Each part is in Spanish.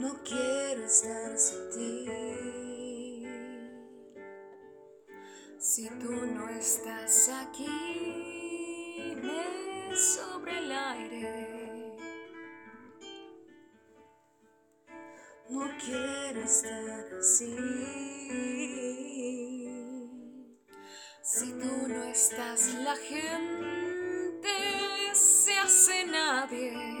No quiero estar sin ti. Si tú no estás aquí, me sobre el aire. No quiero estar así. Si tú no estás, la gente se hace nadie.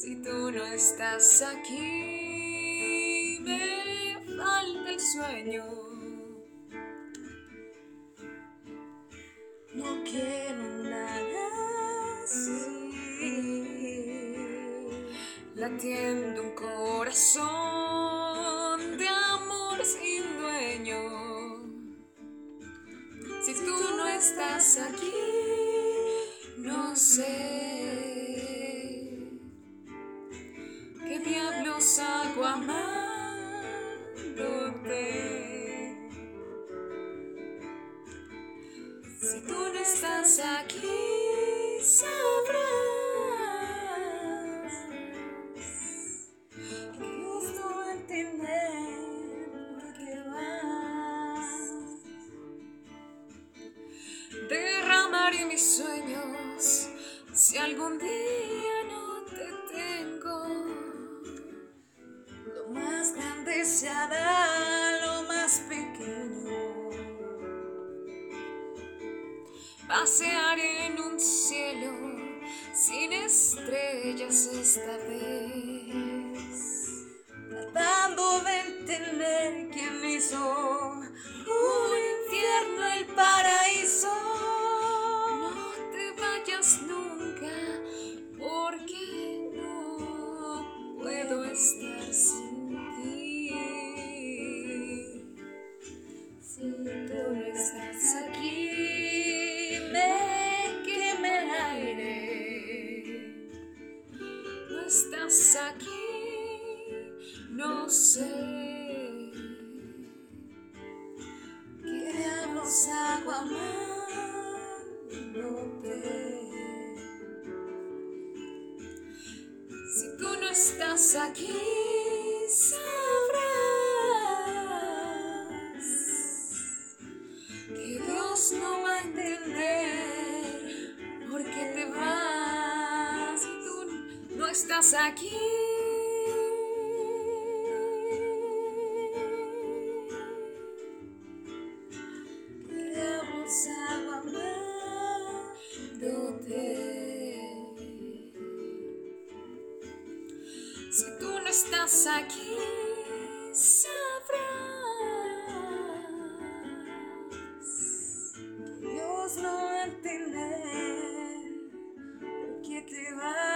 Si tú no estás aquí, me falta el sueño. No quiero nada así. Latiendo un corazón de amor sin dueño. Si tú no estás aquí, no sé hago amándote. Si tú no estás aquí, sabrás que no entender por qué vas. Derramaré mis sueños si algún día se lo más pequeño. Pasearé en un cielo sin estrellas esta vez. Tratando de entender quién hizo no sé. ¿Qué diablos hago amándote? Si tú no estás aquí, sabrás que Dios no va a entender por qué te vas si tú no estás aquí. No estás aquí, sabrás. Dios no va a entender por qué te vas.